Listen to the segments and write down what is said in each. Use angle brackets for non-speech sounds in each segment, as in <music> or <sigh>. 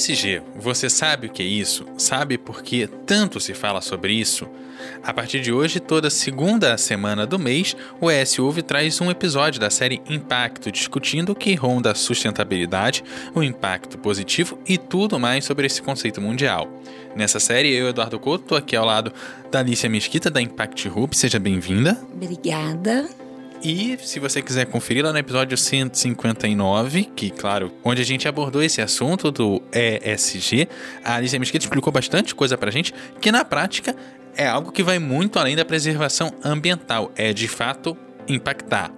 ESG, você sabe o que é isso? Sabe por que tanto se fala sobre isso? A partir de hoje, toda segunda semana do mês, o ES Ouve traz um episódio da série Impacto, discutindo o que ronda a sustentabilidade, o impacto positivo e tudo mais sobre esse conceito mundial. Nessa série, eu, Eduardo Couto, estou aqui ao lado da Alicia Mesquita, da Impact Hub. Seja bem-vinda. Obrigada. E se você quiser conferir lá no episódio 159, que, claro, onde a gente abordou esse assunto do ESG, a Alicia Mesquita explicou bastante coisa pra gente, que na prática é algo que vai muito além da preservação ambiental, é de fato impactar.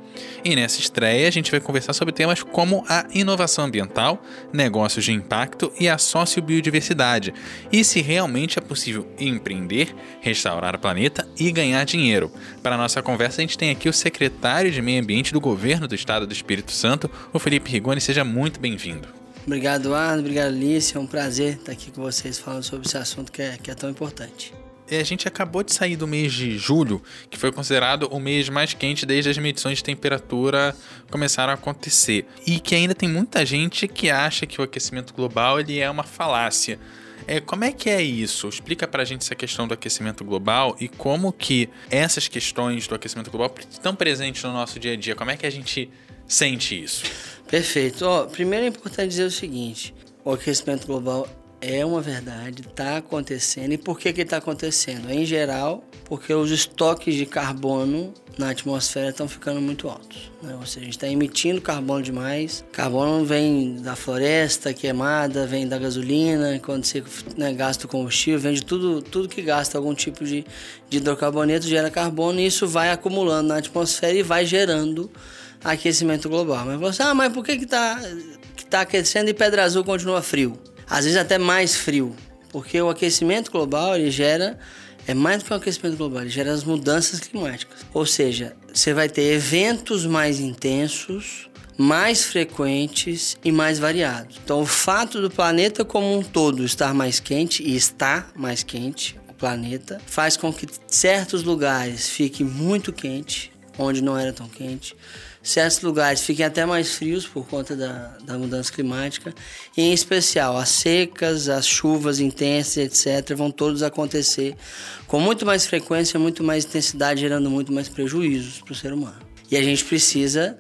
E nessa estreia a gente vai conversar sobre temas como a inovação ambiental, negócios de impacto e a sociobiodiversidade, e se realmente é possível empreender, restaurar o planeta e ganhar dinheiro. Para a nossa conversa a gente tem aqui o secretário de Meio Ambiente do Governo do Estado do Espírito Santo, o Felipe Rigoni, seja muito bem-vindo. Obrigado, Eduardo. Obrigado, Alice. É um prazer estar aqui com vocês falando sobre esse assunto que é, que é tão importante. A gente acabou de sair do mês de julho, que foi considerado o mês mais quente desde as medições de temperatura começaram a acontecer. E que ainda tem muita gente que acha que o aquecimento global ele é uma falácia. É, como é que é isso? Explica pra gente essa questão do aquecimento global e como que essas questões do aquecimento global estão presentes no nosso dia a dia. Como é que a gente sente isso? Perfeito. Ó, primeiro é importante dizer o seguinte: o aquecimento global é uma verdade, está acontecendo. E por que está acontecendo? Em geral, porque os estoques de carbono na atmosfera estão ficando muito altos. Né? Ou seja, a gente está emitindo carbono demais. Carbono vem da floresta queimada, vem da gasolina, quando você né, gasta o combustível, vem de tudo, tudo que gasta algum tipo de, de hidrocarboneto gera carbono e isso vai acumulando na atmosfera e vai gerando aquecimento global. Mas você, ah, mas por que está que tá aquecendo e Pedra Azul continua frio? Às vezes até mais frio, porque o aquecimento global ele gera é mais do que o aquecimento global, ele gera as mudanças climáticas. Ou seja, você vai ter eventos mais intensos, mais frequentes e mais variados. Então, o fato do planeta como um todo estar mais quente e está mais quente, o planeta, faz com que certos lugares fiquem muito quente, onde não era tão quente certos lugares fiquem até mais frios por conta da, da mudança climática, e em especial as secas, as chuvas intensas, etc., vão todos acontecer com muito mais frequência, muito mais intensidade, gerando muito mais prejuízos para o ser humano. E a gente precisa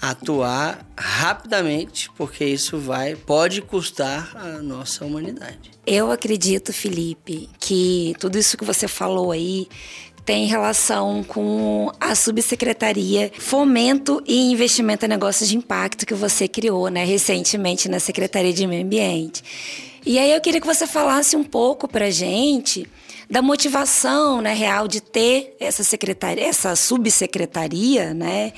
atuar rapidamente, porque isso vai pode custar a nossa humanidade. Eu acredito, Felipe, que tudo isso que você falou aí tem relação com a subsecretaria Fomento e Investimento em Negócios de Impacto que você criou, né, recentemente na Secretaria de Meio Ambiente. E aí eu queria que você falasse um pouco para gente da motivação, né, real de ter essa secretaria, essa subsecretaria, né,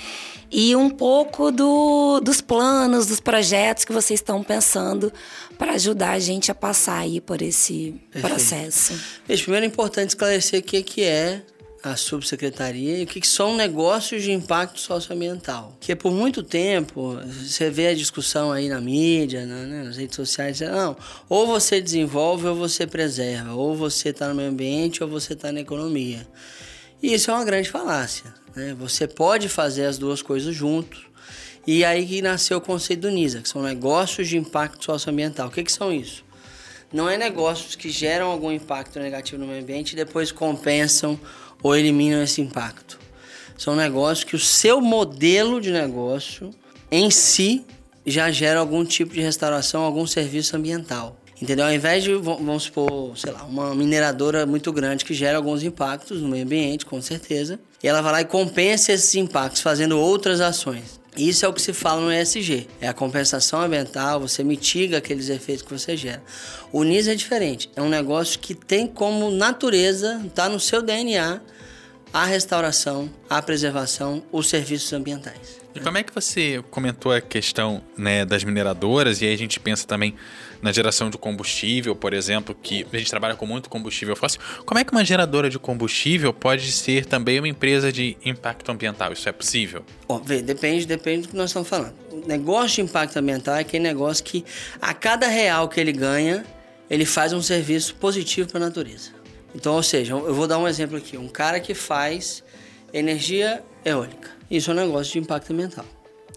e um pouco do, dos planos, dos projetos que vocês estão pensando para ajudar a gente a passar aí por esse Perfeito. processo. primeiro é importante esclarecer o que é a subsecretaria e o que são negócios de impacto socioambiental. Que por muito tempo você vê a discussão aí na mídia, né, nas redes sociais, não, ou você desenvolve ou você preserva, ou você está no meio ambiente ou você está na economia. E isso é uma grande falácia. Né? Você pode fazer as duas coisas juntos. E aí que nasceu o conceito do NISA, que são negócios de impacto socioambiental. O que, que são isso? Não é negócios que geram algum impacto negativo no meio ambiente e depois compensam ou eliminam esse impacto. São negócios que o seu modelo de negócio em si já gera algum tipo de restauração, algum serviço ambiental. Entendeu? Ao invés de, vamos supor, sei lá, uma mineradora muito grande que gera alguns impactos no meio ambiente, com certeza, e ela vai lá e compensa esses impactos fazendo outras ações. Isso é o que se fala no ESG, é a compensação ambiental, você mitiga aqueles efeitos que você gera. O NIS é diferente, é um negócio que tem como natureza, está no seu DNA, a restauração, a preservação, os serviços ambientais. E como é que você comentou a questão né, das mineradoras, e aí a gente pensa também na geração de combustível, por exemplo, que a gente trabalha com muito combustível fóssil. Como é que uma geradora de combustível pode ser também uma empresa de impacto ambiental? Isso é possível? Ó, vê, depende, depende do que nós estamos falando. O negócio de impacto ambiental é aquele negócio que a cada real que ele ganha, ele faz um serviço positivo para a natureza. Então, ou seja, eu vou dar um exemplo aqui. Um cara que faz energia eólica. Isso é um negócio de impacto ambiental.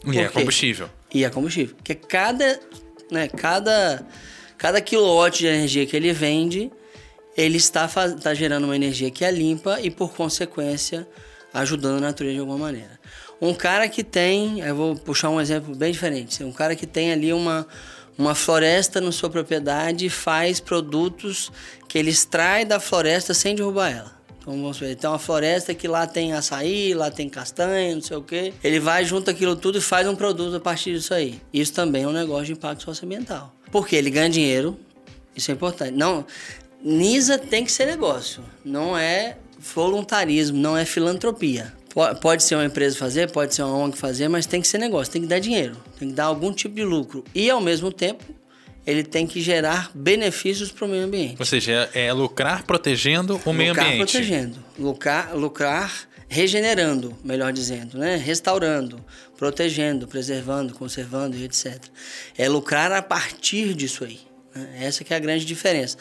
E é combustível. E é combustível. Porque cada, né, cada, cada quilowatt de energia que ele vende, ele está, está gerando uma energia que é limpa e, por consequência, ajudando a natureza de alguma maneira. Um cara que tem, eu vou puxar um exemplo bem diferente. Um cara que tem ali uma, uma floresta na sua propriedade e faz produtos que ele extrai da floresta sem derrubar ela. Então vamos ver, tem uma floresta que lá tem açaí, lá tem castanha, não sei o quê. Ele vai, junta aquilo tudo e faz um produto a partir disso aí. Isso também é um negócio de impacto socioambiental. Porque ele ganha dinheiro, isso é importante. Não, NISA tem que ser negócio, não é voluntarismo, não é filantropia. Pode ser uma empresa fazer, pode ser uma ONG fazer, mas tem que ser negócio, tem que dar dinheiro, tem que dar algum tipo de lucro. E ao mesmo tempo, ele tem que gerar benefícios para o meio ambiente. Ou seja, é, é lucrar protegendo o meio lucrar ambiente. protegendo, lucrar, lucrar regenerando, melhor dizendo, né? restaurando, protegendo, preservando, conservando e etc. É lucrar a partir disso aí. Né? Essa que é a grande diferença.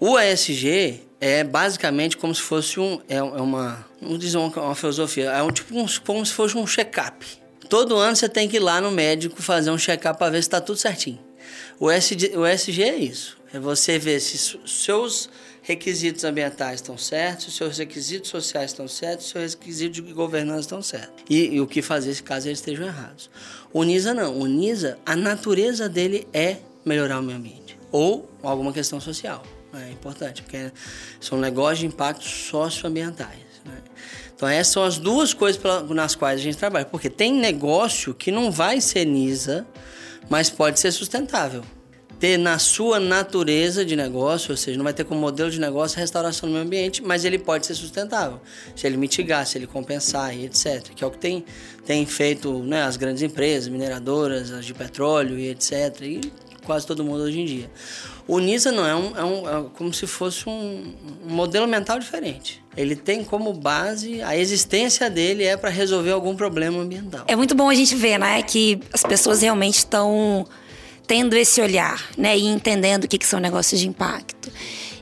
O ESG é basicamente como se fosse um é, é uma não diz uma, uma filosofia é um tipo um, como se fosse um check-up todo ano você tem que ir lá no médico fazer um check-up para ver se está tudo certinho o ESG, o é isso é você ver se seus requisitos ambientais estão certos, seus requisitos sociais estão certos, seus requisitos de governança estão certos. E, e o que fazer se caso eles estejam errados. O NISA não. O NISA, a natureza dele é melhorar o meio ambiente. Ou alguma questão social. É importante, porque são negócios de impactos socioambientais. Né? Então, essas são as duas coisas nas quais a gente trabalha. Porque tem negócio que não vai ser NISA, mas pode ser sustentável. Ter na sua natureza de negócio, ou seja, não vai ter como modelo de negócio a restauração do meio ambiente, mas ele pode ser sustentável. Se ele mitigar, se ele compensar e etc. Que é o que tem, tem feito né, as grandes empresas, mineradoras, as de petróleo e etc. E quase todo mundo hoje em dia. O NISA não é, um, é, um, é como se fosse um, um, modelo mental diferente. Ele tem como base a existência dele é para resolver algum problema ambiental. É muito bom a gente ver, né, que as pessoas realmente estão tendo esse olhar, né, e entendendo o que, que são negócios de impacto.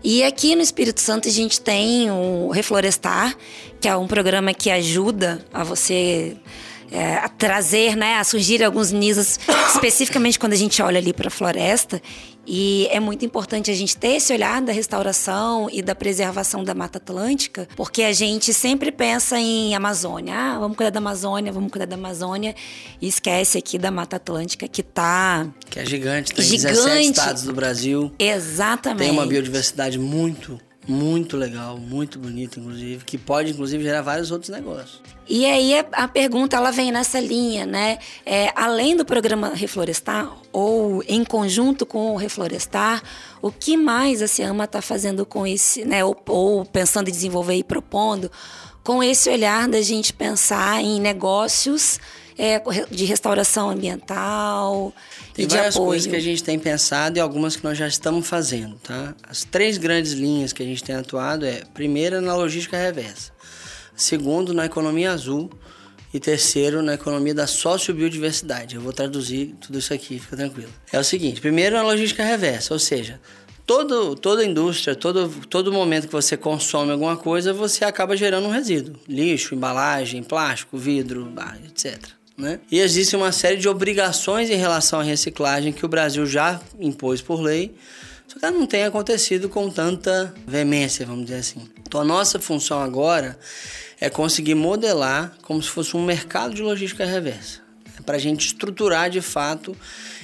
E aqui no Espírito Santo a gente tem o Reflorestar, que é um programa que ajuda a você é, a trazer, né, a surgir alguns NISAs, <coughs> especificamente quando a gente olha ali para a floresta. E é muito importante a gente ter esse olhar da restauração e da preservação da Mata Atlântica, porque a gente sempre pensa em Amazônia. Ah, vamos cuidar da Amazônia, vamos cuidar da Amazônia. E esquece aqui da Mata Atlântica, que tá. Que é gigante, tem gigante. 17 estados do Brasil. Exatamente. Tem uma biodiversidade muito muito legal, muito bonito, inclusive, que pode, inclusive, gerar vários outros negócios. E aí a pergunta ela vem nessa linha, né? É, além do programa Reflorestar, ou em conjunto com o Reflorestar, o que mais a Ciama está fazendo com esse, né? Ou, ou pensando em desenvolver e propondo, com esse olhar da gente pensar em negócios é, de restauração ambiental tem e de várias apoio. coisas que a gente tem pensado e algumas que nós já estamos fazendo, tá? As três grandes linhas que a gente tem atuado é, primeira, na logística reversa. Segundo, na economia azul. E terceiro, na economia da sociobiodiversidade. Eu vou traduzir tudo isso aqui, fica tranquilo. É o seguinte, primeiro, na logística reversa, ou seja, todo, toda indústria, todo, todo momento que você consome alguma coisa, você acaba gerando um resíduo. Lixo, embalagem, plástico, vidro, etc. Né? E existe uma série de obrigações em relação à reciclagem que o Brasil já impôs por lei, só que não tem acontecido com tanta veemência, vamos dizer assim. Então a nossa função agora é conseguir modelar como se fosse um mercado de logística reversa. É para a gente estruturar de fato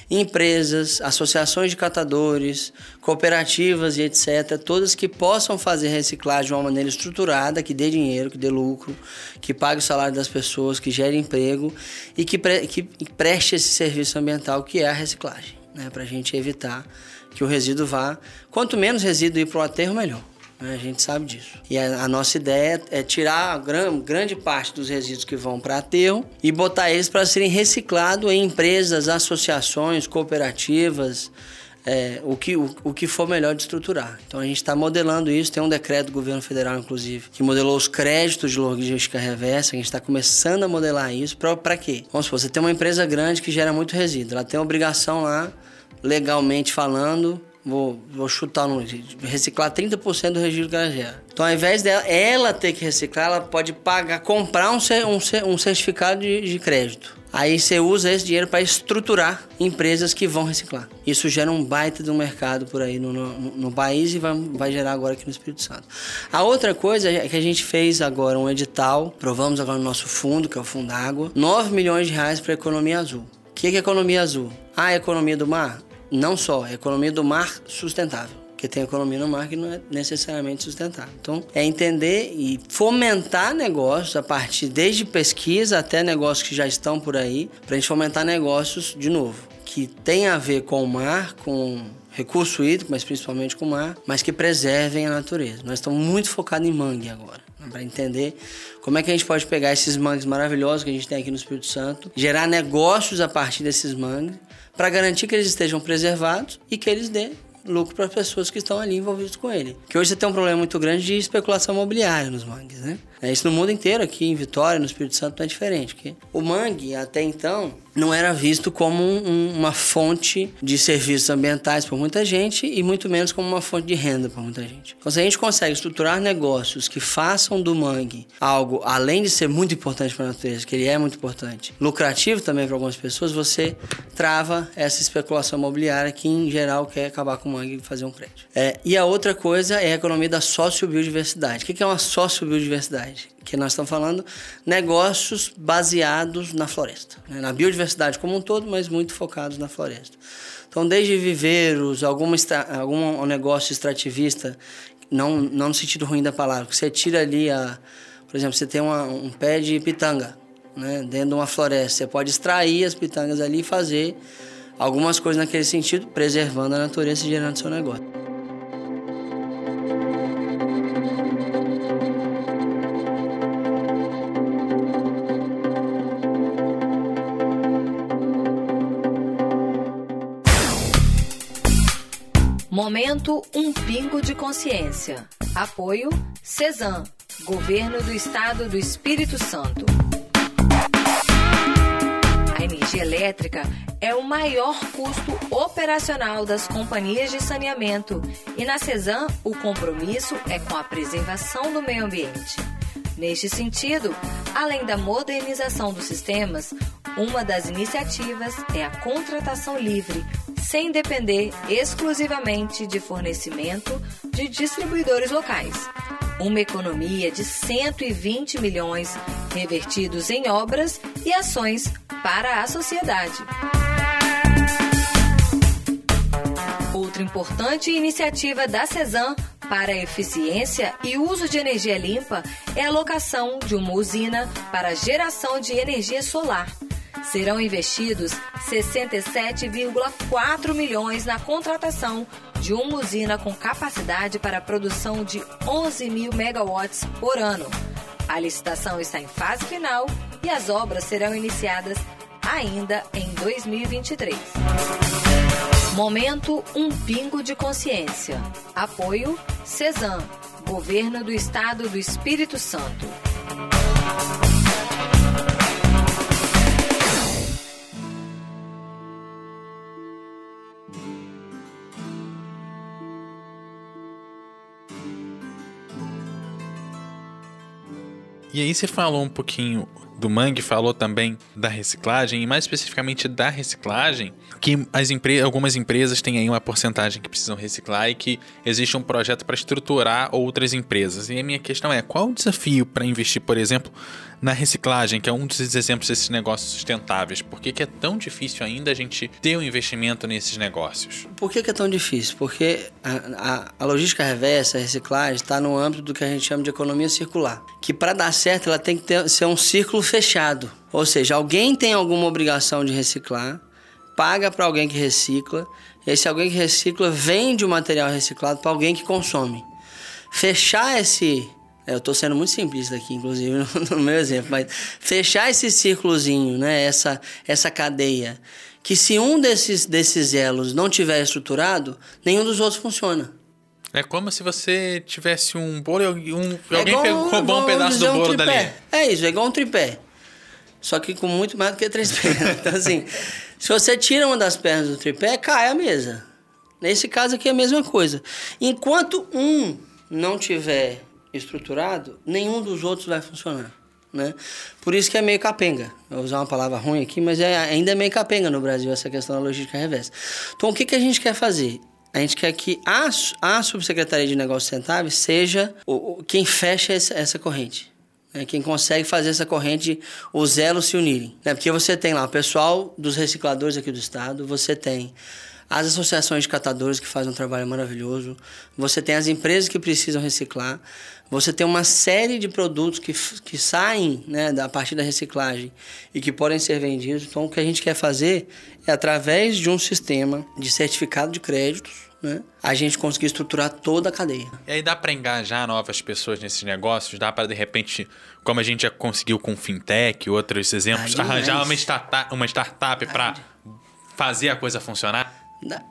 empresas, associações de catadores, cooperativas e etc., todas que possam fazer reciclagem de uma maneira estruturada, que dê dinheiro, que dê lucro, que pague o salário das pessoas, que gere emprego e que, pre que preste esse serviço ambiental que é a reciclagem, né? para a gente evitar que o resíduo vá. Quanto menos resíduo ir para o aterro, melhor. Né? a gente sabe disso. E a, a nossa ideia é tirar gran, grande parte dos resíduos que vão para aterro e botar eles para serem reciclados em empresas, associações, cooperativas, é, o, que, o, o, que for melhor de estruturar. Então a gente está modelando isso, tem um decreto do governo federal, inclusive, que modelou os créditos de logística reversa, a gente está começando a modelar isso. Para quê? Vamos supor, você tem uma empresa grande que gera muito resíduo, ela tem obrigação lá, legalmente falando, vou, vou chutar no reciclar 30% do que ela gera. Então, ao invés dela ela ter que reciclar, ela pode pagar, comprar um, um, um certificado de, de crédito. Aí você usa esse dinheiro para estruturar empresas que vão reciclar. Isso gera um baita do mercado por aí no, no, no, país e vai, vai gerar agora aqui no Espírito Santo. A outra coisa é que a gente fez agora um edital, provamos agora no nosso fundo, que é o Fundo Água, 9 milhões de reais para economia azul. O que é economia azul? Ah, a economia do mar? Não só, é economia do mar sustentável porque tem economia no mar que não é necessariamente sustentável. Então, é entender e fomentar negócios a partir desde pesquisa até negócios que já estão por aí, para a gente fomentar negócios de novo, que tem a ver com o mar, com recurso hídrico, mas principalmente com o mar, mas que preservem a natureza. Nós estamos muito focados em mangue agora, né, para entender como é que a gente pode pegar esses mangues maravilhosos que a gente tem aqui no Espírito Santo, gerar negócios a partir desses mangues, para garantir que eles estejam preservados e que eles dêem lucro para as pessoas que estão ali envolvidas com ele. Que hoje você tem um problema muito grande de especulação imobiliária nos mangues, né? É isso no mundo inteiro, aqui em Vitória, no Espírito Santo, não é diferente. Porque o mangue, até então, não era visto como um, uma fonte de serviços ambientais por muita gente e muito menos como uma fonte de renda por muita gente. Então, se a gente consegue estruturar negócios que façam do mangue algo, além de ser muito importante para a natureza, que ele é muito importante, lucrativo também para algumas pessoas, você trava essa especulação imobiliária que, em geral, quer acabar com o mangue e fazer um crédito. É, e a outra coisa é a economia da sociobiodiversidade. O que é uma sociobiodiversidade? Biodiversidade, que nós estamos falando negócios baseados na floresta, né? na biodiversidade como um todo, mas muito focados na floresta. Então, desde viveiros, alguma, algum negócio extrativista, não, não no sentido ruim da palavra, que você tira ali, a, por exemplo, você tem uma, um pé de pitanga né? dentro de uma floresta, você pode extrair as pitangas ali e fazer algumas coisas naquele sentido, preservando a natureza e gerando seu negócio. Um Pingo de Consciência. Apoio CESAM, Governo do Estado do Espírito Santo. A energia elétrica é o maior custo operacional das companhias de saneamento e na CESAM o compromisso é com a preservação do meio ambiente. Neste sentido, além da modernização dos sistemas, uma das iniciativas é a contratação livre sem depender exclusivamente de fornecimento de distribuidores locais. Uma economia de 120 milhões revertidos em obras e ações para a sociedade. Outra importante iniciativa da CESAM para a eficiência e uso de energia limpa é a locação de uma usina para geração de energia solar serão investidos 67,4 milhões na contratação de uma usina com capacidade para a produção de 11 mil megawatts por ano. A licitação está em fase final e as obras serão iniciadas ainda em 2023. Momento Um Pingo de Consciência. Apoio CESAM, Governo do Estado do Espírito Santo. E aí você falou um pouquinho do Mangue, falou também da reciclagem, e mais especificamente da reciclagem, que as empre algumas empresas têm aí uma porcentagem que precisam reciclar e que existe um projeto para estruturar outras empresas. E a minha questão é, qual o desafio para investir, por exemplo, na reciclagem, que é um dos exemplos desses negócios sustentáveis? Por que, que é tão difícil ainda a gente ter um investimento nesses negócios? Por que, que é tão difícil? Porque a, a, a logística reversa, a reciclagem, está no âmbito do que a gente chama de economia circular. Que para dar certo, ela tem que ter, ser um círculo fechado. Ou seja, alguém tem alguma obrigação de reciclar, paga para alguém que recicla, esse alguém que recicla vende o material reciclado para alguém que consome. fechar esse eu estou sendo muito simplista aqui, inclusive, <laughs> no, meu exemplo, mas fechar esse círculozinho, né? essa, essa cadeia, que se um desses, desses elos não tiver estruturado, nenhum dos outros funciona. É como se você tivesse um bolo e um, é alguém igual, roubou um pedaço do bolo um dali. É isso, é igual um tripé. Só que com muito mais do que três <laughs> pernas. Então, assim, se você tira uma das pernas do tripé, cai a mesa. Nesse caso aqui é a mesma coisa. Enquanto um não tiver estruturado, nenhum dos outros vai funcionar. Né? Por isso que é meio capenga. Vou usar uma palavra ruim aqui, mas é, ainda é meio capenga no Brasil essa questão da logística reversa. Então, o que, que a gente quer fazer? A gente quer que a, a Subsecretaria de Negócios Sustentáveis seja o, o quem fecha essa, essa corrente. Né? Quem consegue fazer essa corrente, os elos se unirem. Né? Porque você tem lá o pessoal dos recicladores aqui do estado, você tem as associações de catadores que fazem um trabalho maravilhoso, você tem as empresas que precisam reciclar, você tem uma série de produtos que, que saem né, a partir da reciclagem e que podem ser vendidos. Então, o que a gente quer fazer é, através de um sistema de certificado de créditos, né, a gente conseguir estruturar toda a cadeia. E aí dá para engajar novas pessoas nesses negócios? Dá para, de repente, como a gente já conseguiu com fintech, outros exemplos, ah, arranjar uma startup, uma startup para fazer a coisa funcionar?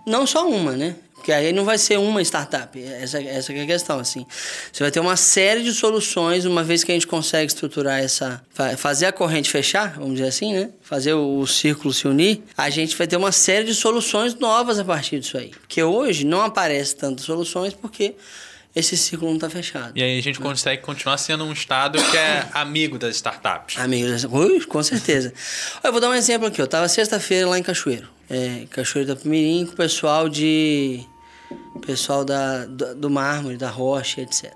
Não só uma, né? Porque aí não vai ser uma startup. Essa, essa é a questão, assim. Você vai ter uma série de soluções, uma vez que a gente consegue estruturar essa... Fazer a corrente fechar, vamos dizer assim, né? Fazer o, o círculo se unir. A gente vai ter uma série de soluções novas a partir disso aí. Porque hoje não aparece tantas soluções porque esse ciclo não está fechado. E aí a gente consegue continuar sendo um estado que é amigo das startups. Amigo das Ui, com certeza. <laughs> Eu vou dar um exemplo aqui. Eu estava sexta-feira lá em Cachoeiro. É, Cachoeiro da Pimirim com o pessoal de... Pessoal da, do, do mármore, da rocha, etc.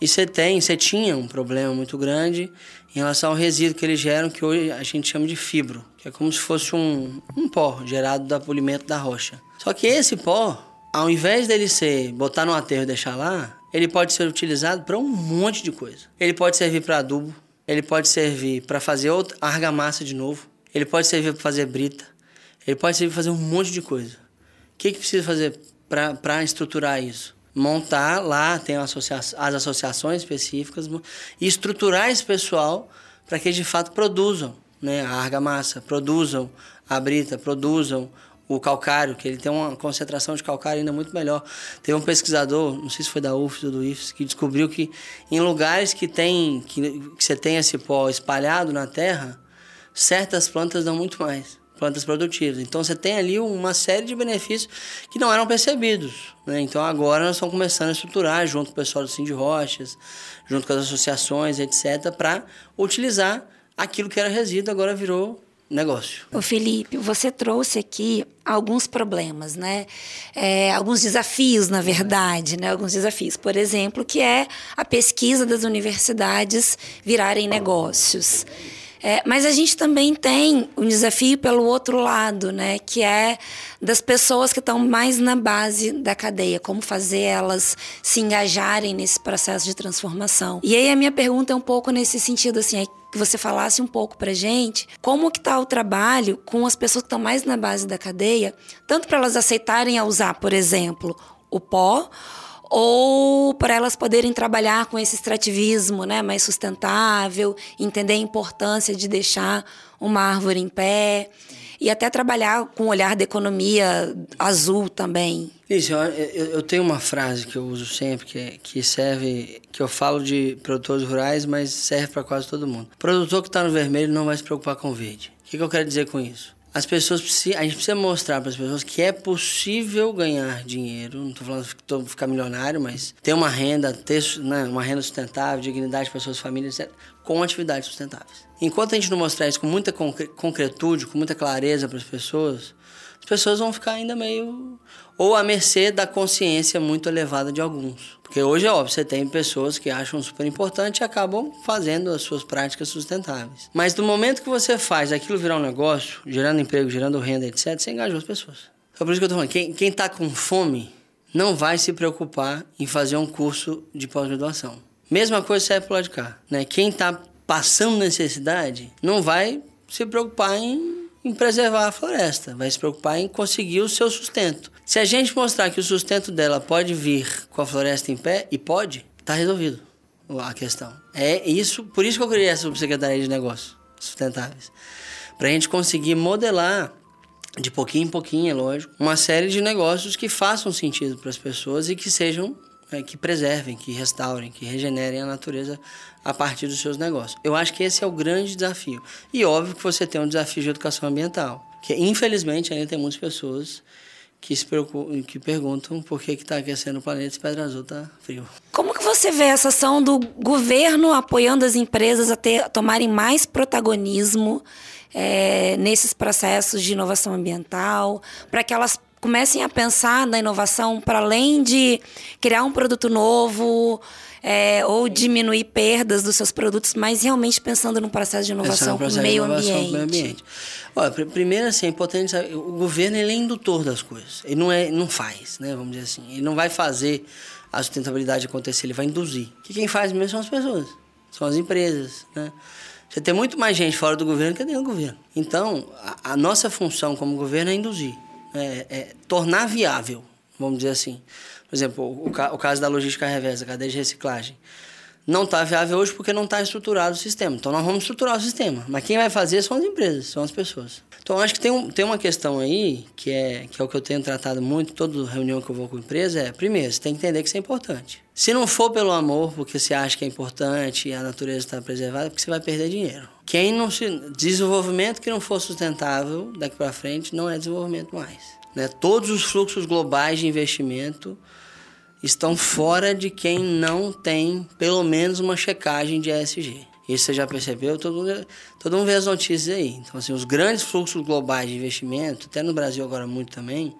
E você tem, você tinha um problema muito grande em relação ao resíduo que eles geram, que hoje a gente chama de fibro, que é como se fosse um, um pó gerado do polimento da rocha. Só que esse pó, ao invés dele ser botar no aterro e deixar lá, ele pode ser utilizado para um monte de coisa. Ele pode servir para adubo, ele pode servir para fazer outra argamassa de novo, ele pode servir para fazer brita, ele pode servir fazer um monte de coisa. O que, que precisa fazer para estruturar isso? Montar lá, tem associa as associações específicas, e estruturar esse pessoal para que de fato produzam né, a argamassa, produzam a brita, produzam o calcário, que ele tem uma concentração de calcário ainda muito melhor. Teve um pesquisador, não sei se foi da UFS ou do IFES, que descobriu que em lugares que tem que, que você tem esse pó espalhado na terra, certas plantas dão muito mais, plantas produtivas. Então você tem ali uma série de benefícios que não eram percebidos. Né? Então agora nós estamos começando a estruturar junto com o pessoal do Cindy Rochas, junto com as associações, etc., para utilizar aquilo que era resíduo, agora virou negócio. O Felipe, você trouxe aqui alguns problemas, né? É, alguns desafios, na verdade, né? Alguns desafios, por exemplo, que é a pesquisa das universidades virarem negócios. É, mas a gente também tem um desafio pelo outro lado, né? Que é das pessoas que estão mais na base da cadeia, como fazer elas se engajarem nesse processo de transformação. E aí a minha pergunta é um pouco nesse sentido, assim, é que você falasse um pouco pra gente como que tá o trabalho com as pessoas que estão mais na base da cadeia, tanto para elas aceitarem a usar, por exemplo, o pó, ou para elas poderem trabalhar com esse extrativismo né, mais sustentável, entender a importância de deixar uma árvore em pé e até trabalhar com o olhar da economia azul também. Isso, eu, eu, tenho uma frase que eu uso sempre que, que serve, que eu falo de produtores rurais, mas serve para quase todo mundo. O produtor que está no vermelho não vai se preocupar com o verde. O que, que eu quero dizer com isso? As pessoas precisam, a gente precisa mostrar para as pessoas que é possível ganhar dinheiro. Não estou falando de ficar milionário, mas ter uma renda, ter né, uma renda sustentável, dignidade para suas famílias, etc, com atividades sustentáveis. Enquanto a gente não mostrar isso com muita concretude, com muita clareza para as pessoas, as pessoas vão ficar ainda meio ou à mercê da consciência muito elevada de alguns. Porque hoje é óbvio, você tem pessoas que acham super importante e acabam fazendo as suas práticas sustentáveis. Mas no momento que você faz aquilo virar um negócio, gerando emprego, gerando renda, etc., você engajou as pessoas. Então por isso que eu tô falando, quem, está com fome não vai se preocupar em fazer um curso de pós-graduação. Mesma coisa serve para lado de cá. Né? Quem está passando necessidade não vai se preocupar em, em preservar a floresta, vai se preocupar em conseguir o seu sustento. Se a gente mostrar que o sustento dela pode vir com a floresta em pé, e pode, tá resolvido a questão. É isso, por isso que eu criei essa subsecretaria de negócios sustentáveis. Para a gente conseguir modelar de pouquinho em pouquinho, é lógico, uma série de negócios que façam sentido para as pessoas e que sejam é, que preservem, que restaurem, que regenerem a natureza a partir dos seus negócios. Eu acho que esse é o grande desafio. E óbvio que você tem um desafio de educação ambiental, que infelizmente ainda tem muitas pessoas que se preocupam, que perguntam por que está aquecendo o planeta se Pedra Azul está frio. Como que você vê essa ação do governo apoiando as empresas a, ter, a tomarem mais protagonismo é, nesses processos de inovação ambiental, para que elas comecem a pensar na inovação para além de criar um produto novo é, ou diminuir perdas dos seus produtos, mas realmente pensando num processo de inovação para o meio, meio ambiente. Olha, primeiro assim, é importante saber, o governo ele é indutor das coisas. Ele não é, não faz, né? Vamos dizer assim. Ele não vai fazer a sustentabilidade acontecer, ele vai induzir. Que quem faz mesmo são as pessoas, são as empresas, né? Você tem muito mais gente fora do governo que dentro do governo. Então, a, a nossa função como governo é induzir, é, é, tornar viável, vamos dizer assim. Por exemplo, o, o caso da logística reversa, cadeia de reciclagem não está viável hoje porque não está estruturado o sistema. Então nós vamos estruturar o sistema. Mas quem vai fazer são as empresas, são as pessoas. Então acho que tem, um, tem uma questão aí, que é, que é o que eu tenho tratado muito, toda reunião que eu vou com a empresa, é, primeiro, você tem que entender que isso é importante. Se não for pelo amor, porque você acha que é importante e a natureza está preservada, é porque você vai perder dinheiro. Quem não se. Desenvolvimento que não for sustentável daqui para frente não é desenvolvimento mais. Né? Todos os fluxos globais de investimento estão fora de quem não tem pelo menos uma checagem de ESG. Isso você já percebeu? Todo mundo, todo mundo vê as notícias aí. Então, assim, os grandes fluxos globais de investimento, até no Brasil agora muito também,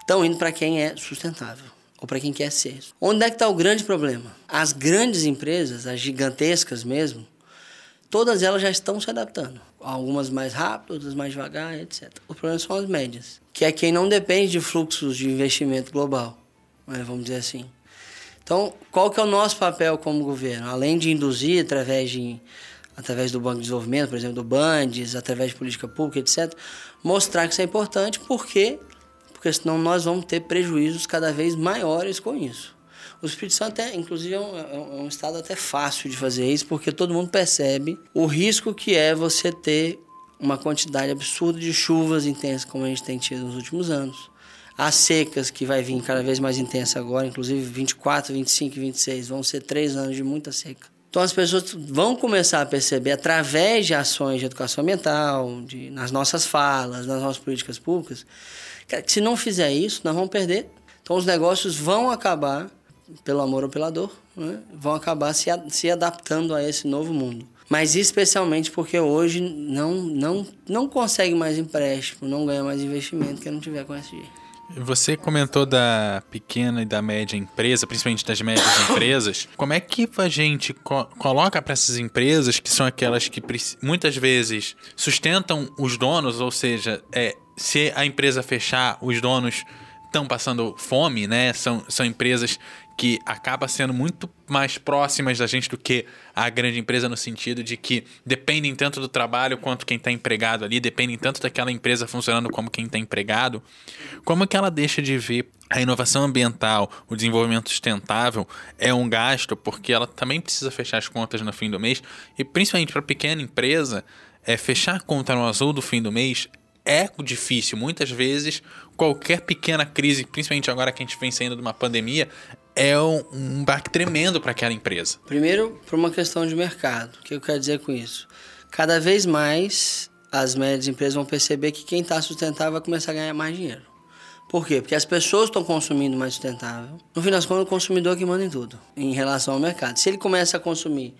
estão indo para quem é sustentável ou para quem quer ser. Onde é que está o grande problema? As grandes empresas, as gigantescas mesmo, todas elas já estão se adaptando. Algumas mais rápido, outras mais devagar, etc. O problema são as médias, que é quem não depende de fluxos de investimento global né, vamos dizer assim. Então, qual que é o nosso papel como governo? Além de induzir através, de, através do Banco de Desenvolvimento, por exemplo, do Bandes, através de política pública, etc., mostrar que isso é importante, porque porque senão nós vamos ter prejuízos cada vez maiores com isso. O Espírito Santo, é, inclusive, é um, é um, estado até fácil de fazer isso, porque todo mundo percebe o risco que é você ter uma quantidade absurda de chuvas intensas, como a gente tem tido nos últimos anos. As secas, que vai vir cada vez mais intensa agora, inclusive 24, 25 e 26, vão ser três anos de muita seca. Então as pessoas vão começar a perceber através de ações de educação ambiental, de, nas nossas falas, nas nossas políticas públicas, que se não fizer isso, nós vamos perder. Então os negócios vão acabar, pelo amor ou pela dor, né? vão acabar se, se adaptando a esse novo mundo. Mas especialmente porque hoje não, não, não consegue mais empréstimo, não ganha mais investimento que não tiver com SG. Você comentou da pequena e da média empresa, principalmente das médias <coughs> empresas. Como é que a gente co coloca para essas empresas, que são aquelas que muitas vezes sustentam os donos, ou seja, é, se a empresa fechar, os donos estão passando fome, né? São, são empresas que acaba sendo muito mais próximas da gente do que a grande empresa no sentido de que dependem tanto do trabalho quanto quem está empregado ali, dependem tanto daquela empresa funcionando como quem está empregado. Como que ela deixa de ver a inovação ambiental, o desenvolvimento sustentável é um gasto porque ela também precisa fechar as contas no fim do mês e principalmente para pequena empresa é fechar a conta no azul do fim do mês é difícil. Muitas vezes, qualquer pequena crise, principalmente agora que a gente vem saindo de uma pandemia, é um, um baque tremendo para aquela empresa. Primeiro, por uma questão de mercado. O que eu quero dizer com isso? Cada vez mais as médias empresas vão perceber que quem está sustentável vai começar a ganhar mais dinheiro. Por quê? Porque as pessoas estão consumindo mais sustentável. No fim das contas, o consumidor que manda em tudo, em relação ao mercado. Se ele começa a consumir,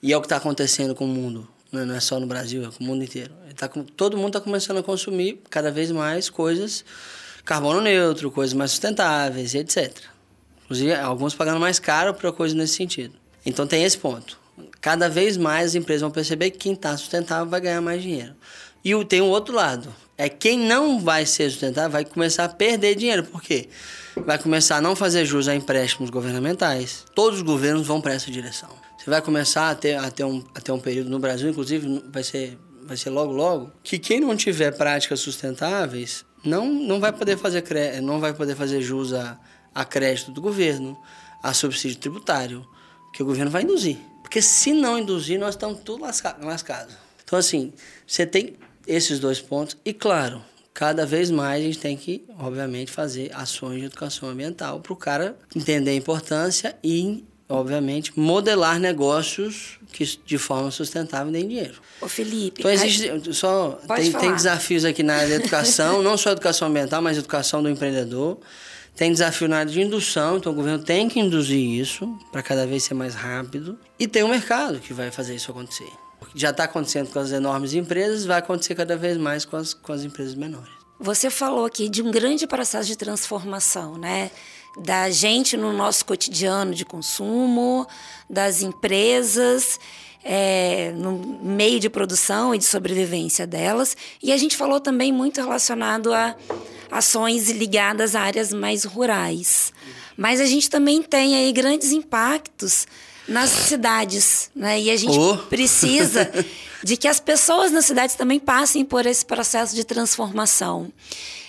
e é o que está acontecendo com o mundo, né? não é só no Brasil, é com o mundo inteiro. Tá, todo mundo está começando a consumir cada vez mais coisas carbono neutro, coisas mais sustentáveis, etc. Inclusive, alguns pagando mais caro para coisas nesse sentido. Então tem esse ponto. Cada vez mais as empresas vão perceber que quem está sustentável vai ganhar mais dinheiro. E tem o outro lado. É quem não vai ser sustentável vai começar a perder dinheiro. Por quê? Vai começar a não fazer jus a empréstimos governamentais. Todos os governos vão para essa direção. Você vai começar a ter, a ter, um, a ter um período no Brasil, inclusive vai ser vai ser logo logo, que quem não tiver práticas sustentáveis não, não vai poder fazer não vai poder fazer jus a, a crédito do governo, a subsídio tributário, que o governo vai induzir. Porque se não induzir, nós estamos tudo lasca- lascados. Então, assim, você tem esses dois pontos. E, claro, cada vez mais a gente tem que, obviamente, fazer ações de educação ambiental para o cara entender a importância e, obviamente, modelar negócios que de forma sustentável deem dinheiro. Ô, Felipe. Então existe só tem, tem desafios aqui na área da educação, não só educação ambiental, mas educação do empreendedor. Tem desafio na área de indução, então o governo tem que induzir isso para cada vez ser mais rápido. E tem o mercado que vai fazer isso acontecer. Já está acontecendo com as enormes empresas, vai acontecer cada vez mais com as, com as empresas menores. Você falou aqui de um grande processo de transformação, né? Da gente no nosso cotidiano de consumo, das empresas, é, no meio de produção e de sobrevivência delas. E a gente falou também muito relacionado a ações ligadas a áreas mais rurais. Mas a gente também tem aí grandes impactos nas cidades, né? E a gente Oh. <laughs> precisa de que as pessoas nas cidades também passem por esse processo de transformação.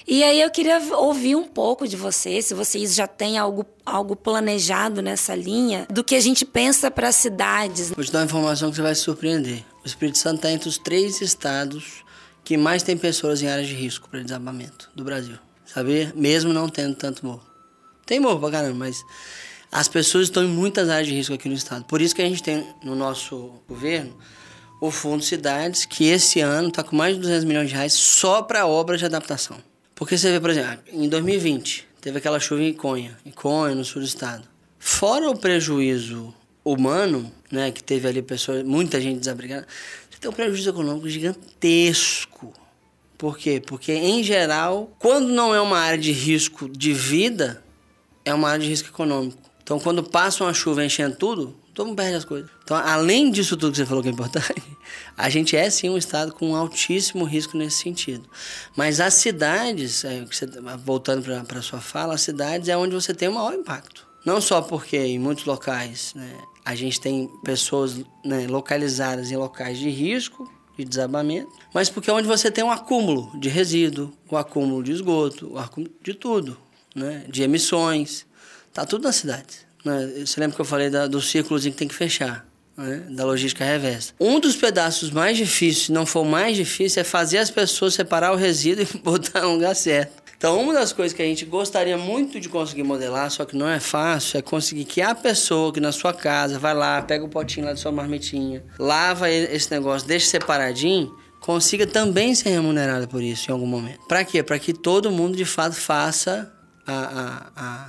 E aí eu queria ouvir um pouco de vocês, se vocês já têm algo, algo planejado nessa linha, do que a gente pensa para as cidades. Vou te dar uma informação que você vai se surpreender. O Espírito Santo está entre os três estados que mais tem pessoas em áreas de risco para desabamento do Brasil. Sabia? Mesmo não tendo tanto morro. Tem morro pra caramba, mas as pessoas estão em muitas áreas de risco aqui no estado. Por isso que a gente tem no nosso governo o Fundo Cidades, que esse ano está com mais de 200 milhões de reais só para obras de adaptação. Porque você vê, por exemplo, em 2020, teve aquela chuva em Conha, em Conha, no sul do estado. Fora o prejuízo humano, né, que teve ali pessoas, muita gente desabrigada, você tem um prejuízo econômico gigantesco. Por quê? Porque, em geral, quando não é uma área de risco de vida, é uma área de risco econômico. Então, quando passa uma chuva enchendo tudo, todo mundo perde as coisas. Então, além disso tudo que você falou que é importante, <laughs> a gente é sim um estado com um altíssimo risco nesse sentido. Mas as cidades, é, voltando para a sua fala, as cidades é onde você tem o maior impacto. Não só porque em muitos locais né, a gente tem pessoas né, localizadas em locais de risco, de desabamento, mas porque é onde você tem um acúmulo de resíduo, o acúmulo de esgoto, o acúmulo de tudo, né, de emissões. Tá tudo nas cidades. Você lembra que eu falei da- do círculozinho que tem que fechar, né? da logística reversa. Um dos pedaços mais difíceis, se não for o mais difícil, é fazer as pessoas separar o resíduo e <laughs> botar no lugar certo. Então, uma das coisas que a gente gostaria muito de conseguir modelar, só que não é fácil, é conseguir que a pessoa que na sua casa vai lá, pega o potinho lá da sua marmitinha, lava esse negócio, deixa separadinho, consiga também ser remunerada por isso em algum momento. Para quê? Para que todo mundo de fato faça a, a, a,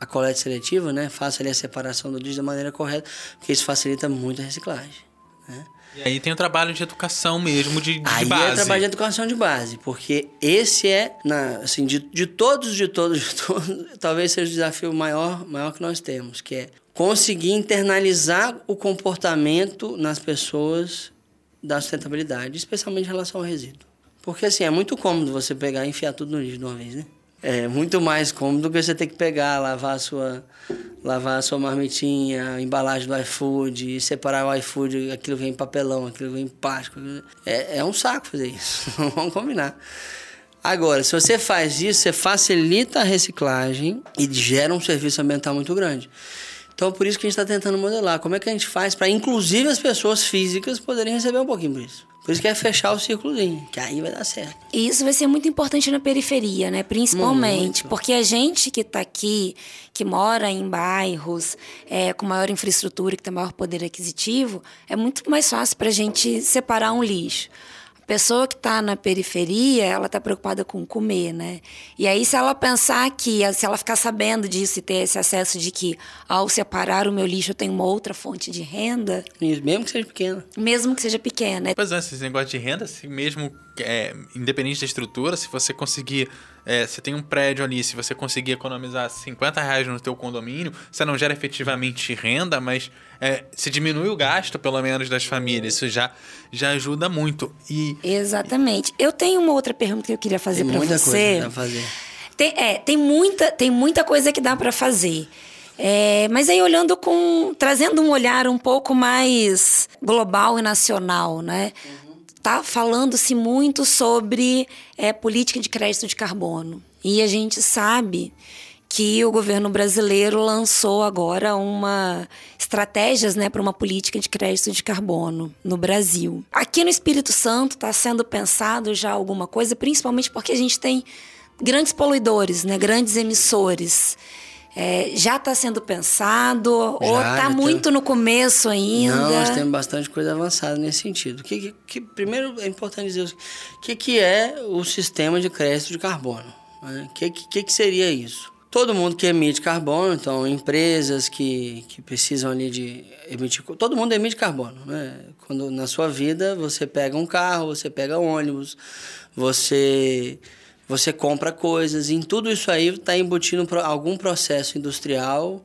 a coleta seletiva, né? Faça ali a separação do lixo da maneira correta, porque isso facilita muito a reciclagem. Né? E aí tem o trabalho de educação mesmo, de, de Aí base. é trabalho de educação de base, porque esse é, na, assim, de, de todos, de todos, de todos, <laughs> talvez seja o desafio maior, maior que nós temos, que é conseguir internalizar o comportamento nas pessoas da sustentabilidade, especialmente em relação ao resíduo. Porque assim, é muito cômodo você pegar e enfiar tudo no lixo de uma vez, né? É muito mais cômodo do que você ter que pegar, lavar a sua, lavar a sua marmitinha, a embalagem do iFood, separar o iFood, aquilo vem em papelão, aquilo vem em plástico. É, é um saco fazer isso, <laughs> vamos combinar. Agora, se você faz isso, você facilita a reciclagem e gera um serviço ambiental muito grande. Então, por isso que a gente está tentando modelar. Como é que a gente faz para, inclusive, as pessoas físicas poderem receber um pouquinho por isso. Por isso que é fechar o círculozinho, que aí vai dar certo. E isso vai ser muito importante na periferia, né? Principalmente Muito. porque a gente que está aqui, que mora em bairros é, com maior infraestrutura, que tem maior poder aquisitivo, é muito mais fácil para a gente separar um lixo. Pessoa que está na periferia, ela está preocupada com comer, né? E aí, se ela pensar que, se ela ficar sabendo disso e ter esse acesso de que, ao separar o meu lixo, eu tenho uma outra fonte de renda, mesmo que seja pequeno. mesmo que seja pequena, Pois é, esse negócio de renda, se mesmo é, independente da estrutura, se você conseguir. É, você tem um prédio ali, se você conseguir economizar 50 reais no teu condomínio, você não gera efetivamente renda, mas é, se diminui o gasto, pelo menos, das famílias. Isso já, já ajuda muito. E Exatamente. Eu tenho uma outra pergunta que eu queria fazer Tem para muita você. coisa pra fazer. Tem, é, tem muita, tem muita coisa que dá para fazer. É, mas aí olhando com, trazendo um olhar um pouco mais global e nacional, né? Tá falando-se muito sobre é, política de crédito de carbono. E a gente sabe que o governo brasileiro lançou agora uma estratégias né, para uma política de crédito de carbono no Brasil. Aqui no Espírito Santo está sendo pensado já alguma coisa, principalmente porque a gente tem grandes poluidores, né, grandes emissores. É, já está sendo pensado já, ou está muito tem... no começo ainda? Não, nós temos bastante coisa avançada nesse sentido. Que, que, que primeiro é importante dizer o que, que é o sistema de crédito de carbono. O né? que, que, que seria isso? Todo mundo que emite carbono, então empresas que, que precisam ali de emitir, todo mundo emite carbono, né? Quando na sua vida você pega um carro, você pega ônibus, você você compra coisas, em tudo isso aí está embutindo algum processo industrial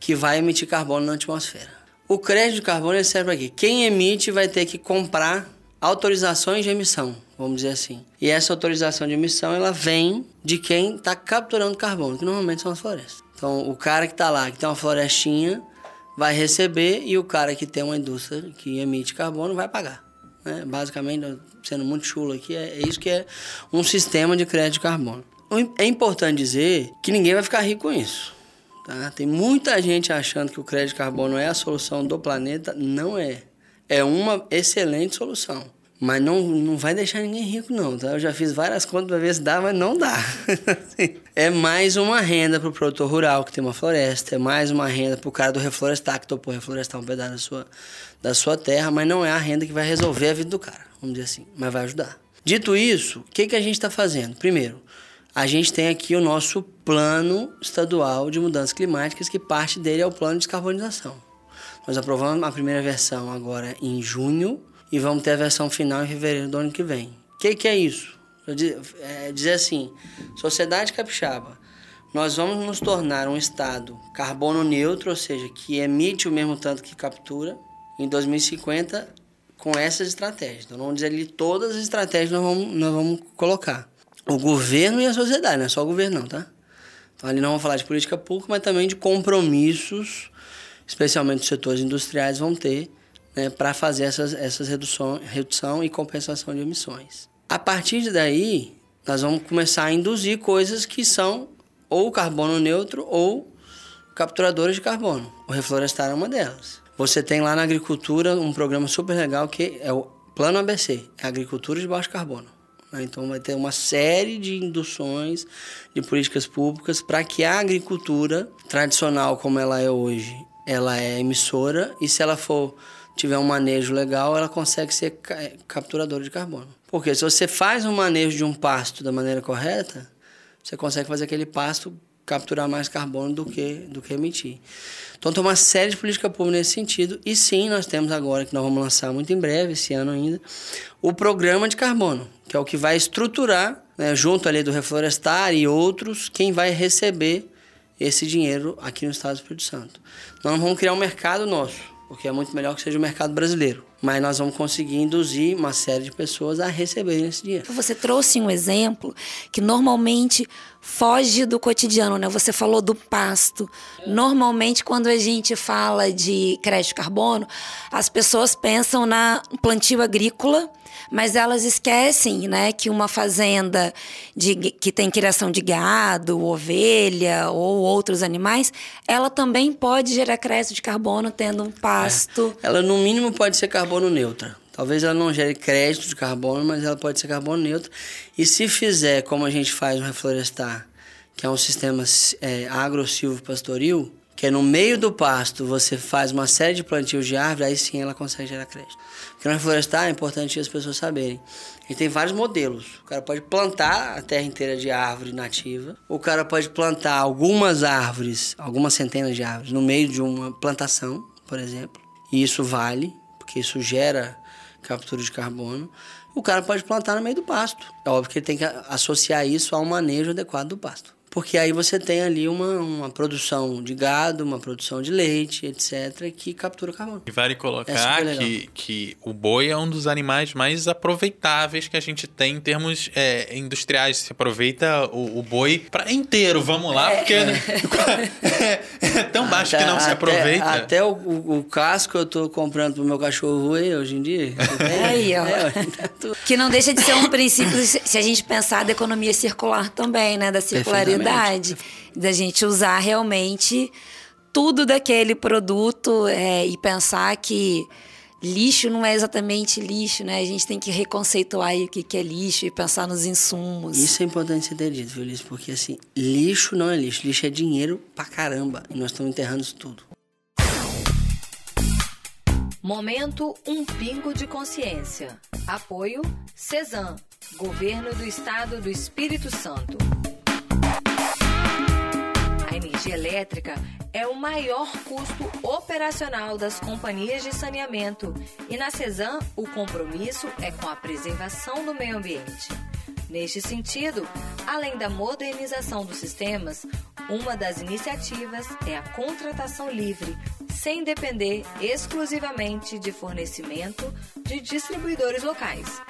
que vai emitir carbono na atmosfera. O crédito de carbono serve para quê? Quem emite vai ter que comprar autorizações de emissão, vamos dizer assim. E essa autorização de emissão ela vem de quem está capturando carbono, que normalmente são as florestas. Então, o cara que está lá, que tem uma florestinha, vai receber e o cara que tem uma indústria que emite carbono vai pagar. Né? Basicamente, sendo muito chulo aqui, é, é isso que é um sistema de crédito de carbono. É importante dizer que ninguém vai ficar rico com isso. Tá? Tem muita gente achando que o crédito de carbono é a solução do planeta. Não é. É uma excelente solução. Mas não, não vai deixar ninguém rico, não, tá? Eu já fiz várias contas para ver se dá, mas não dá. <laughs> é mais uma renda para o produtor rural que tem uma floresta, é mais uma renda para o cara do reflorestar, que topou reflorestar um pedaço da sua, da sua terra, mas não é a renda que vai resolver a vida do cara, vamos dizer assim, mas vai ajudar. Dito isso, o que, que a gente está fazendo? Primeiro, a gente tem aqui o nosso plano estadual de mudanças climáticas, que parte dele é o plano de descarbonização. Nós aprovamos a primeira versão agora em junho e vamos ter a versão final em fevereiro do ano que vem. O que, que é isso? É dizer assim, sociedade capixaba, nós vamos nos tornar um estado carbono neutro, ou seja, que emite o mesmo tanto que captura, em 2050 com essas estratégias. Então, vamos dizer ali todas as estratégias nós vamos, nós vamos colocar. O governo e a sociedade, não é só o governo não, tá? Então, ali não vamos falar de política pública, mas também de compromissos, especialmente os setores industriais vão ter né, para fazer essas, essas redução, redução e compensação de emissões. A partir daí, nós vamos começar a induzir coisas que são ou carbono neutro ou capturadores de carbono. O reflorestar é uma delas. Você tem lá na agricultura um programa super legal que é o Plano ABC, é Agricultura de Baixo Carbono. Né? Então vai ter uma série de induções de políticas públicas para que a agricultura tradicional como ela é hoje, ela é emissora e se ela for tiver um manejo legal, ela consegue ser capturadora de carbono. Porque se você faz um manejo de um pasto da maneira correta, você consegue fazer aquele pasto capturar mais carbono do que, do que emitir. Então tem uma série de política pública nesse sentido. E sim, nós temos agora, que nós vamos lançar muito em breve, esse ano ainda, o programa de carbono, que é o que vai estruturar, né, junto ali do Reflorestar e outros, quem vai receber esse dinheiro aqui no Estado do Espírito Santo. Nós vamos criar um mercado nosso porque é muito melhor que seja o mercado brasileiro. Mas nós vamos conseguir induzir uma série de pessoas a receberem esse dinheiro. Você trouxe um exemplo que normalmente foge do cotidiano, né? Você falou do pasto. Normalmente, quando a gente fala de crédito carbono, as pessoas pensam na plantio agrícola mas elas esquecem, né, que uma fazenda de, que tem criação de gado, ovelha ou outros animais, ela também pode gerar crédito de carbono tendo um pasto. É. Ela no mínimo pode ser carbono neutra. Talvez ela não gere crédito de carbono, mas ela pode ser carbono neutro. E se fizer como a gente faz no reflorestar, que é um sistema é, agro-silvo-pastoril, que é no meio do pasto você faz uma série de plantios de árvore, aí sim ela consegue gerar crédito. Porque na florestar é importante as pessoas saberem. E tem vários modelos. O cara pode plantar a terra inteira de árvore nativa, o cara pode plantar algumas árvores, algumas centenas de árvores, no meio de uma plantação, por exemplo. E isso vale, porque isso gera captura de carbono. O cara pode plantar no meio do pasto. É óbvio que ele tem que associar isso ao manejo adequado do pasto porque aí você tem ali uma, uma produção de gado, uma produção de leite, etc., que captura carbono. E vale É colocar legal. que, que o boi é um dos animais mais aproveitáveis que a gente tem em termos é, industriais. Se aproveita o, o boi para inteiro, vamos lá, porque é, <laughs> é tão baixo que não se Até- aproveita. Até o, o- o casco eu tô comprando pro meu cachorro ruim hoje em dia. <laughs> Aí, ó. É, Que não deixa de ser um princípio, se a gente pensar da economia circular também, né? Da circularidade. Da gente usar realmente tudo daquele produto é, e pensar que lixo não é exatamente lixo, né? A gente tem que reconceituar aí o que que é lixo e pensar nos insumos. Isso é importante você ter dito, viu, Liz? Porque assim, lixo não é lixo. Lixo é dinheiro pra caramba. E nós estamos enterrando isso tudo. Momento Um Pingo de Consciência. Apoio CESAM, Governo do Estado do Espírito Santo. A energia elétrica é o maior custo operacional das companhias de saneamento e na CESAM o compromisso é com a preservação do meio ambiente. Neste sentido, além da modernização dos sistemas, uma das iniciativas é a contratação livre, sem depender exclusivamente de fornecimento de distribuidores locais.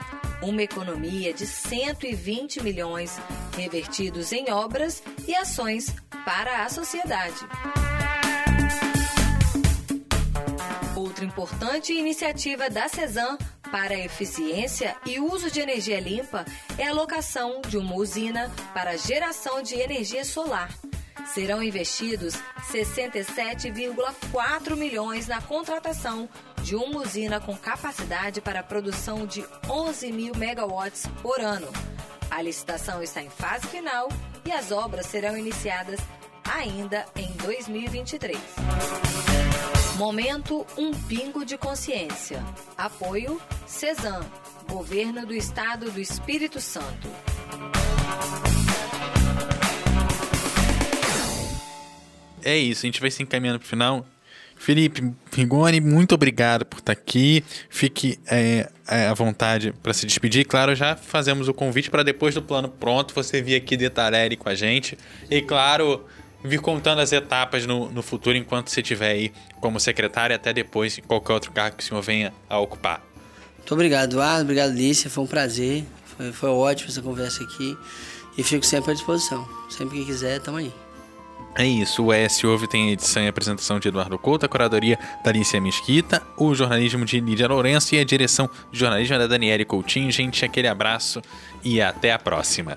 Uma economia de 120 milhões revertidos em obras e ações para a sociedade. Outra importante iniciativa da CESAM para eficiência e uso de energia limpa é a locação de uma usina para geração de energia solar. Serão investidos 67,4 milhões na contratação de uma usina com capacidade para a produção de 11 mil megawatts por ano. A licitação está em fase final e as obras serão iniciadas ainda em 2023. Momento Um Pingo de Consciência. Apoio CESAM, Governo do Estado do Espírito Santo. É isso, a gente vai se encaminhando pro final. Felipe Rigoni, muito obrigado por estar aqui. Fique é, é, à vontade para se despedir. Claro, já fazemos o convite para depois do plano pronto você vir aqui detalhar com a gente. E claro, vir contando as etapas no, no futuro enquanto você estiver aí como secretário, até depois em qualquer outro cargo que o senhor venha a ocupar. Muito obrigado, Eduardo. Obrigado, Lícia. Foi um prazer. Foi, foi ótimo essa conversa aqui. E fico sempre à disposição. Sempre que quiser, tamo aí. É isso, o ES Ouve tem edição e apresentação de Eduardo Couto, a curadoria da Alicia Mesquita, o jornalismo de Lídia Lourenço e a direção de jornalismo da Daniele Coutinho. Gente, aquele abraço e até a próxima.